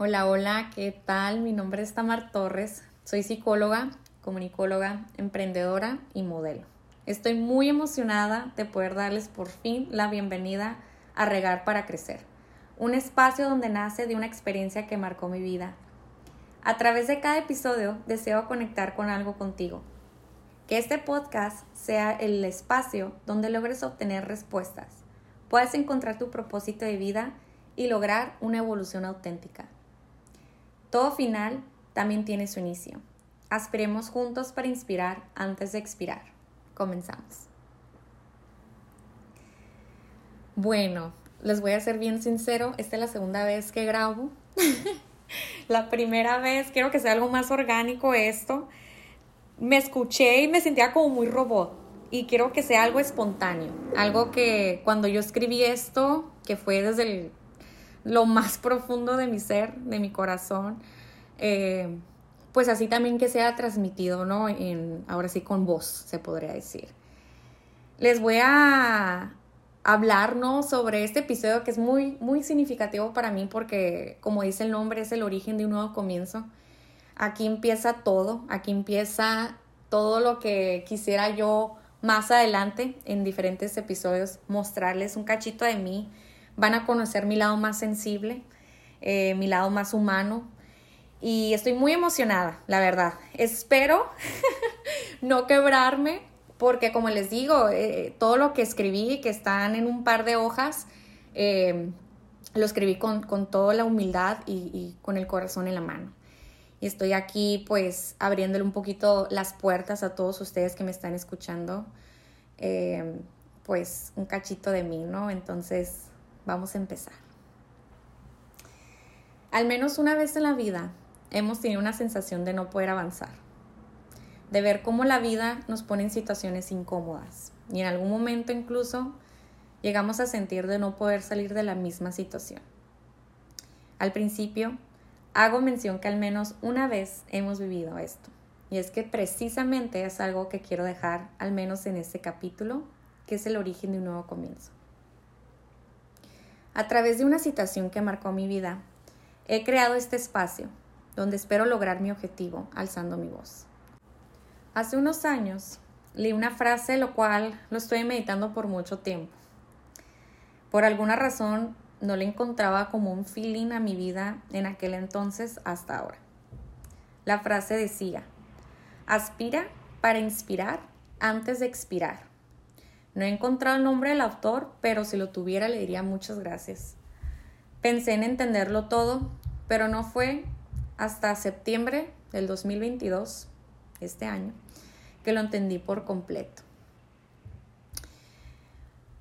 Hola, hola, ¿qué tal? Mi nombre es Tamar Torres, soy psicóloga, comunicóloga, emprendedora y modelo. Estoy muy emocionada de poder darles por fin la bienvenida a Regar para Crecer, un espacio donde nace de una experiencia que marcó mi vida. A través de cada episodio deseo conectar con algo contigo. Que este podcast sea el espacio donde logres obtener respuestas, puedas encontrar tu propósito de vida y lograr una evolución auténtica. Todo final también tiene su inicio. Aspiremos juntos para inspirar antes de expirar. Comenzamos. Bueno, les voy a ser bien sincero, esta es la segunda vez que grabo. la primera vez, quiero que sea algo más orgánico esto. Me escuché y me sentía como muy robot y quiero que sea algo espontáneo, algo que cuando yo escribí esto, que fue desde el lo más profundo de mi ser, de mi corazón, eh, pues así también que sea transmitido, ¿no? Ahora sí con voz, se podría decir. Les voy a hablar, ¿no? Sobre este episodio que es muy, muy significativo para mí porque, como dice el nombre, es el origen de un nuevo comienzo. Aquí empieza todo, aquí empieza todo lo que quisiera yo más adelante en diferentes episodios mostrarles un cachito de mí, van a conocer mi lado más sensible, eh, mi lado más humano. Y estoy muy emocionada, la verdad. Espero no quebrarme, porque como les digo, eh, todo lo que escribí, que están en un par de hojas, eh, lo escribí con, toda la humildad y, con el corazón en la mano. Y estoy aquí pues abriéndole un poquito las puertas a todos ustedes que me están escuchando, pues un cachito de mí, ¿no? Entonces, Vamos a empezar. Al menos una vez en la vida hemos tenido una sensación de no poder avanzar, de ver cómo la vida nos pone en situaciones incómodas y en algún momento incluso llegamos a sentir de no poder salir de la misma situación. Al principio, hago mención que al menos una vez hemos vivido esto, y es que precisamente es algo que quiero dejar al menos en este capítulo, que es el origen de un nuevo comienzo. A través de una situación que marcó mi vida, he creado este espacio donde espero lograr mi objetivo alzando mi voz. Hace unos años leí una frase lo cual lo estoy meditando por mucho tiempo. Por alguna razón no le encontraba como un feeling a mi vida en aquel entonces hasta ahora. La frase decía, aspira para inspirar antes de expirar. No he encontrado el nombre del autor, pero si lo tuviera le diría muchas gracias. Pensé en entenderlo todo, pero no fue hasta septiembre del 2022, este año, que lo entendí por completo.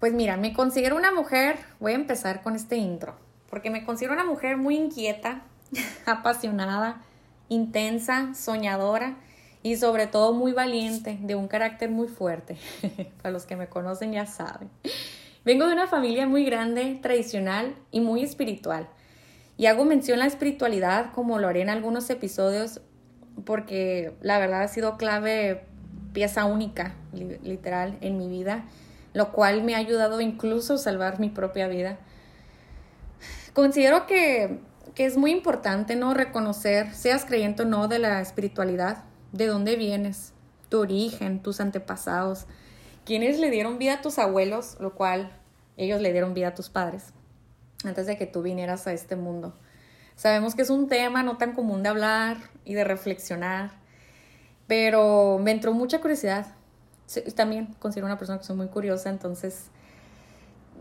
Pues mira, me considero una mujer, voy a empezar con este intro, porque me considero una mujer muy inquieta, apasionada, intensa, soñadora y sobre todo muy valiente, de un carácter muy fuerte. Para los que me conocen ya saben. Vengo de una familia muy grande, tradicional y muy espiritual. Y hago mención a la espiritualidad como lo haré en algunos episodios porque la verdad ha sido clave, pieza única, literal, en mi vida, lo cual me ha ayudado incluso a salvar mi propia vida. Considero que, que es muy importante, ¿no? Reconocer, seas creyente o no, de la espiritualidad, de dónde vienes, tu origen, tus antepasados, quienes le dieron vida a tus abuelos, lo cual ellos le dieron vida a tus padres, antes de que tú vinieras a este mundo. Sabemos que es un tema no tan común de hablar y de reflexionar, pero me entró mucha curiosidad. También considero una persona que soy muy curiosa, entonces,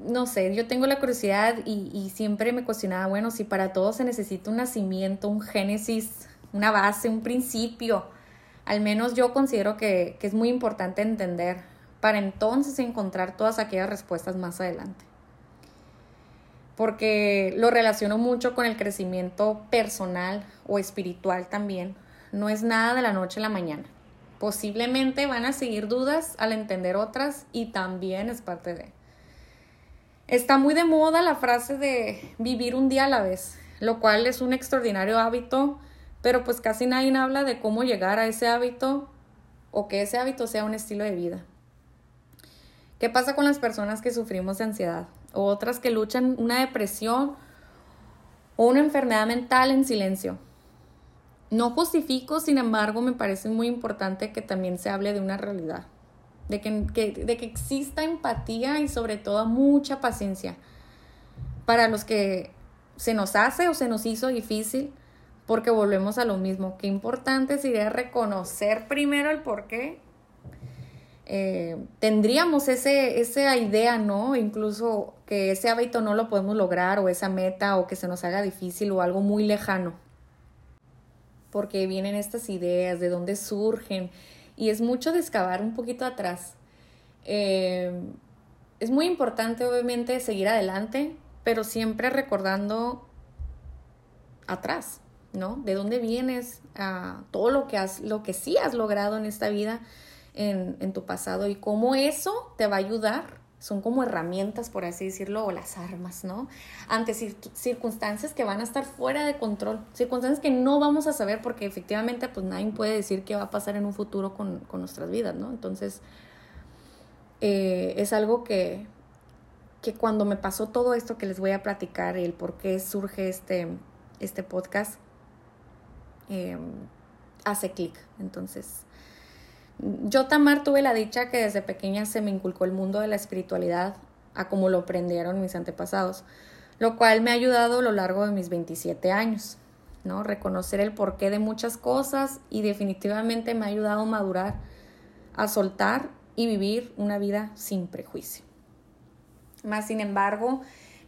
no sé, yo tengo la curiosidad y, y siempre me cuestionaba, bueno, si para todo se necesita un nacimiento, un génesis, una base, un principio, al menos yo considero que, es muy importante entender para entonces encontrar todas aquellas respuestas más adelante. Porque lo relaciono mucho con el crecimiento personal o espiritual también. No es nada de la noche a la mañana. Posiblemente van a seguir dudas al entender otras y también es parte de. Está muy de moda la frase de vivir un día a la vez, lo cual es un extraordinario hábito pero pues casi nadie habla de cómo llegar a ese hábito o que ese hábito sea un estilo de vida. ¿Qué pasa con las personas que sufrimos de ansiedad o otras que luchan una depresión o una enfermedad mental en silencio. No justifico, sin embargo, me parece muy importante que también se hable de una realidad, de que, de que exista empatía y sobre todo mucha paciencia para los que se nos hace o se nos hizo difícil, porque volvemos a lo mismo. Qué importante sería reconocer primero el por qué. Eh, tendríamos ese, esa idea, ¿no? Incluso que ese hábito no lo podemos lograr o esa meta o que se nos haga difícil o algo muy lejano porque vienen estas ideas, de dónde surgen, y es mucho de excavar un poquito atrás. Eh, es muy importante, obviamente, seguir adelante, pero siempre recordando atrás, ¿no? De dónde vienes, todo lo que, has, lo que sí has logrado en esta vida, en, en tu pasado, y cómo eso te va a ayudar son como herramientas, por así decirlo, o las armas, ¿no? Ante circunstancias que van a estar fuera de control, circunstancias que no vamos a saber porque efectivamente pues nadie puede decir qué va a pasar en un futuro con, nuestras vidas, ¿no? Entonces, eh, es algo que, que cuando me pasó todo esto que les voy a platicar, el por qué surge este, este podcast, eh, hace clic. Entonces, yo, Tamar, tuve la dicha que desde pequeña se me inculcó el mundo de la espiritualidad a como lo aprendieron mis antepasados, lo cual me ha ayudado a lo largo de mis 27 años, ¿no? Reconocer el porqué de muchas cosas y definitivamente me ha ayudado a madurar, a soltar y vivir una vida sin prejuicio. Más sin embargo,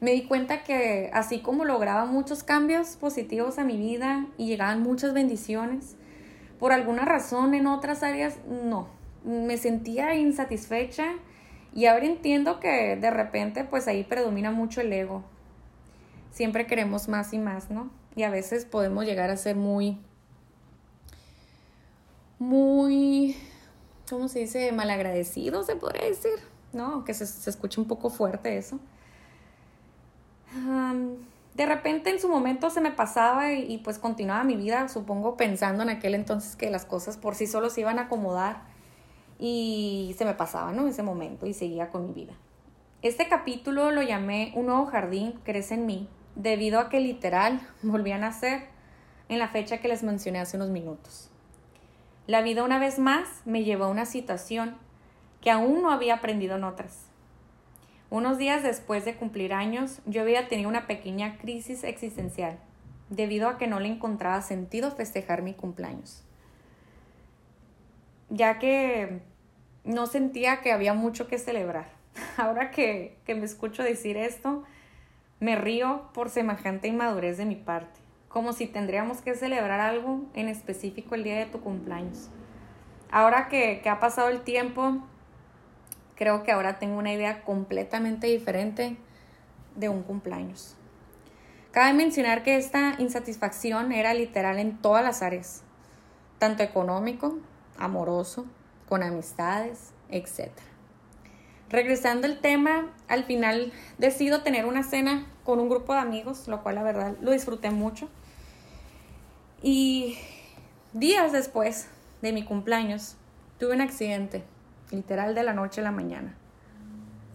me di cuenta que así como lograba muchos cambios positivos a mi vida y llegaban muchas bendiciones, por alguna razón en otras áreas no. Me sentía insatisfecha y ahora entiendo que de repente pues ahí predomina mucho el ego. Siempre queremos más y más, ¿no? Y a veces podemos llegar a ser muy, muy, ¿cómo se dice? Malagradecidos, se podría decir, ¿no? Que se, se escucha un poco fuerte eso de repente en su momento se me pasaba y, pues continuaba mi vida, supongo pensando en aquel entonces que las cosas por sí solo se iban a acomodar y se me pasaba, ¿no? Ese momento y seguía con mi vida. Este capítulo lo llamé Un nuevo jardín crece en mí, debido a que literal volví a nacer en la fecha que les mencioné hace unos minutos. La vida una vez más me llevó a una situación que aún no había aprendido en otras unos días después de cumplir años, yo había tenido una pequeña crisis existencial, debido a que no le encontraba sentido festejar mi cumpleaños, ya que no sentía que había mucho que celebrar. Ahora que, que me escucho decir esto, me río por semejante inmadurez de mi parte, como si tendríamos que celebrar algo en específico el día de tu cumpleaños. Ahora que, que ha pasado el tiempo, creo que ahora tengo una idea completamente diferente de un cumpleaños. Cabe mencionar que esta insatisfacción era literal en todas las áreas, tanto económico, amoroso, con amistades, etc. Regresando al tema, al final decido tener una cena con un grupo de amigos, lo cual la verdad lo disfruté mucho. Y días después de mi cumpleaños, tuve un accidente literal de la noche a la mañana.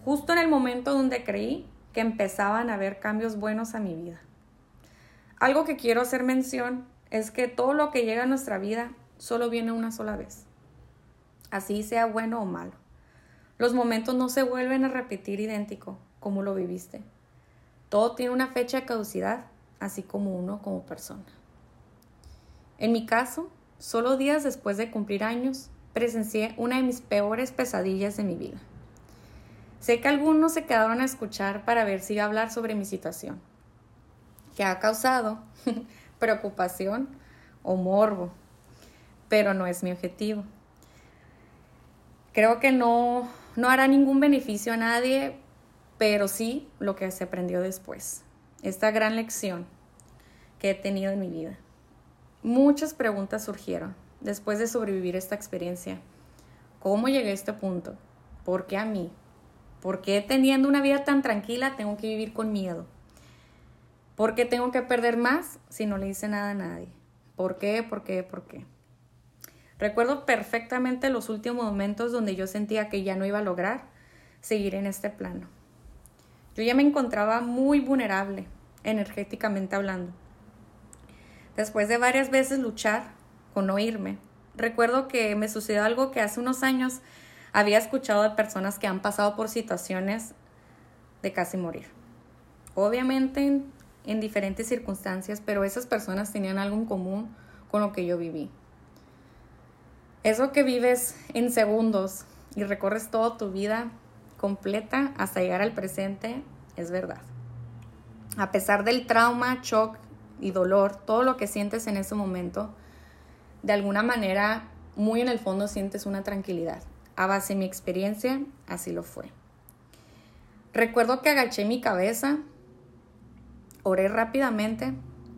Justo en el momento donde creí que empezaban a haber cambios buenos a mi vida. Algo que quiero hacer mención es que todo lo que llega a nuestra vida solo viene una sola vez. Así sea bueno o malo. Los momentos no se vuelven a repetir idéntico como lo viviste. Todo tiene una fecha de caducidad, así como uno como persona. En mi caso, solo días después de cumplir años, presencié una de mis peores pesadillas de mi vida. Sé que algunos se quedaron a escuchar para ver si iba a hablar sobre mi situación, que ha causado preocupación o morbo, pero no es mi objetivo. Creo que no, no hará ningún beneficio a nadie, pero sí lo que se aprendió después, esta gran lección que he tenido en mi vida. Muchas preguntas surgieron después de sobrevivir esta experiencia? ¿Cómo llegué a este punto? ¿Por qué a mí? ¿Por qué teniendo una vida tan tranquila tengo que vivir con miedo? ¿Por qué tengo que perder más si no le hice nada a nadie? ¿Por qué? ¿Por qué? ¿Por qué? Recuerdo perfectamente los últimos momentos donde yo sentía que ya no iba a lograr seguir en este plano. Yo ya me encontraba muy vulnerable, energéticamente hablando. Después de varias veces luchar no irme, recuerdo que me sucedió algo que hace unos años había escuchado de personas que han pasado por situaciones de casi morir. Obviamente en, en diferentes circunstancias, pero esas personas tenían algo en común con lo que yo viví. Eso que vives en segundos y recorres toda tu vida completa hasta llegar al presente es verdad. A pesar del trauma, shock y dolor, todo lo que sientes en ese momento, de alguna manera, muy en el fondo sientes una tranquilidad. A base de mi experiencia, así lo fue. Recuerdo que agaché mi cabeza, oré rápidamente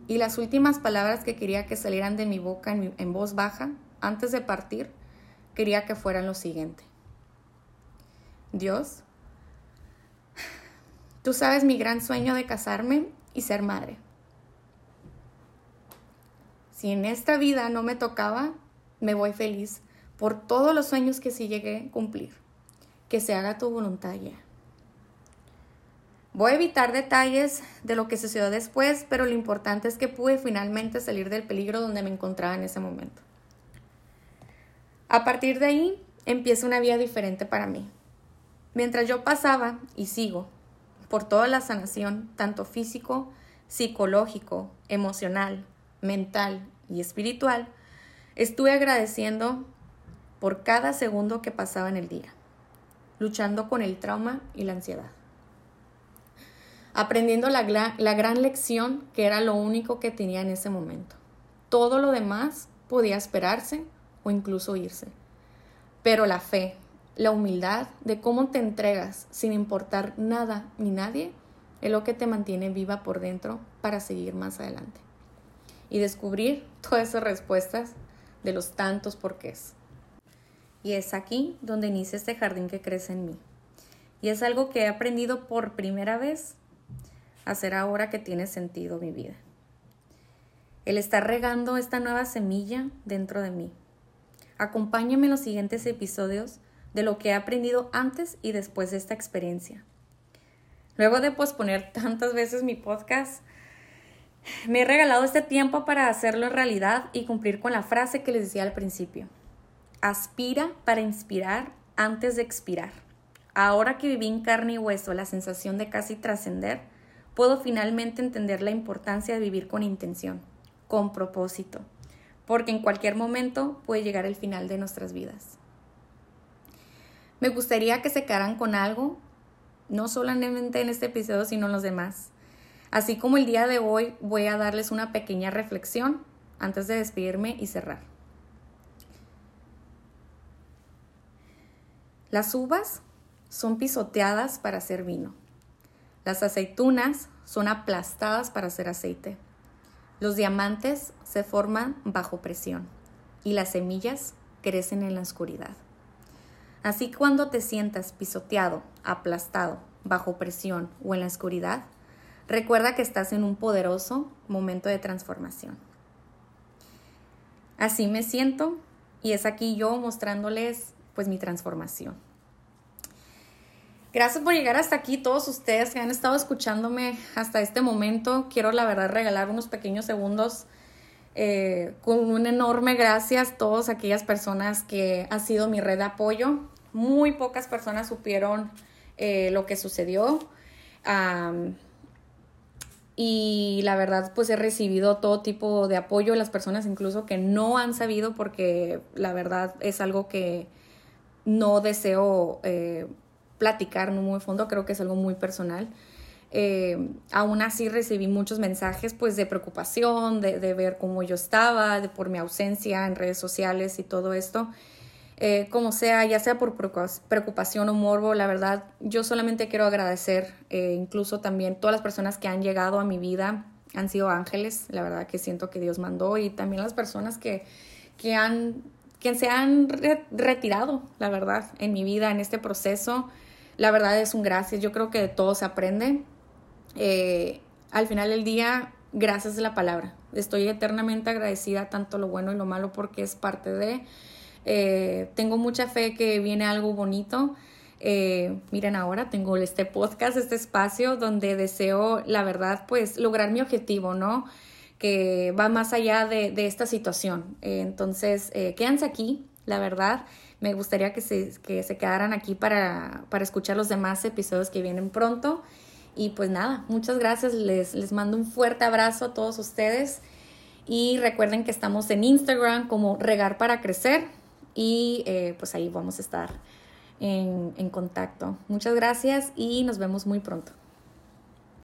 y las últimas palabras que quería que salieran de mi boca en, en voz baja, antes de partir, quería que fueran lo siguiente. Dios, tú sabes mi gran sueño de casarme y ser madre. Si en esta vida no me tocaba, me voy feliz por todos los sueños que sí llegué a cumplir. Que se haga tu voluntad ya. Voy a evitar detalles de lo que sucedió después, pero lo importante es que pude finalmente salir del peligro donde me encontraba en ese momento. A partir de ahí empieza una vida diferente para mí. Mientras yo pasaba, y sigo, por toda la sanación, tanto físico, psicológico, emocional, mental y espiritual, estuve agradeciendo por cada segundo que pasaba en el día, luchando con el trauma y la ansiedad, aprendiendo la, gran lección que era lo único que tenía en ese momento. Todo lo demás podía esperarse o incluso irse. Pero la fe, la humildad de cómo te entregas sin importar nada ni nadie, es lo que te mantiene viva por dentro para seguir más adelante. Y descubrir todas esas respuestas de los tantos porqués. Y es aquí donde inicia este jardín que crece en mí. Y es algo que he aprendido por primera vez a hacer ahora que tiene sentido mi vida. El estar regando esta nueva semilla dentro de mí. Acompáñame en los siguientes episodios de lo que he aprendido antes y después de esta experiencia. Luego de posponer tantas veces mi podcast, me he regalado este tiempo para hacerlo realidad y cumplir con la frase que les decía al principio. Aspira para inspirar antes de expirar. Ahora que viví en carne y hueso la sensación de casi trascender, puedo finalmente entender la importancia de vivir con intención, con propósito, porque en cualquier momento puede llegar el final de nuestras vidas. Me gustaría que se quedaran con algo, no solamente en este episodio, sino en los demás. Así como el día de hoy voy a darles una pequeña reflexión antes de despedirme y cerrar. Las uvas son pisoteadas para hacer vino. Las aceitunas son aplastadas para hacer aceite. Los diamantes se forman bajo presión y las semillas crecen en la oscuridad. Así cuando te sientas pisoteado, aplastado, bajo presión o en la oscuridad, recuerda que estás en un poderoso momento de transformación. Así me siento y es aquí yo mostrándoles pues mi transformación. Gracias por llegar hasta aquí, todos ustedes que han estado escuchándome hasta este momento. Quiero la verdad regalar unos pequeños segundos eh, con un enorme gracias a todas aquellas personas que ha sido mi red de apoyo. Muy pocas personas supieron eh, lo que sucedió. Y la verdad, pues he recibido todo tipo de apoyo, las personas incluso que no han sabido, porque la verdad es algo que no deseo eh, platicar muy fondo, creo que es algo muy personal. Eh, aún así recibí muchos mensajes pues de preocupación, de, de ver cómo yo estaba, de por mi ausencia en redes sociales y todo esto. Eh, como sea, ya sea por preocupación o morbo, la verdad, yo solamente quiero agradecer, eh, incluso también todas las personas que han llegado a mi vida, han sido ángeles, la verdad que siento que Dios mandó, y también las personas que, que, han, que se han retirado, la verdad, en mi vida, en este proceso. La verdad es un gracias, yo creo que de todo se aprende. Eh, al final del día, gracias de la palabra. Estoy eternamente agradecida tanto lo bueno y lo malo porque es parte de... Eh, tengo mucha fe que viene algo bonito. eh, miren ahora tengo este podcast, este espacio donde deseo, la verdad, pues lograr mi objetivo, ¿no? Que va más allá de, esta situación. entonces, eh, quédense aquí, la verdad. Me gustaría que se, que se quedaran aquí para, para escuchar los demás episodios que vienen pronto. Y pues nada, muchas gracias. Les, les mando un fuerte abrazo a todos ustedes. Y recuerden que estamos en Instagram como Regar para Crecer. Y eh, pues ahí vamos a estar en, en contacto. Muchas gracias y nos vemos muy pronto.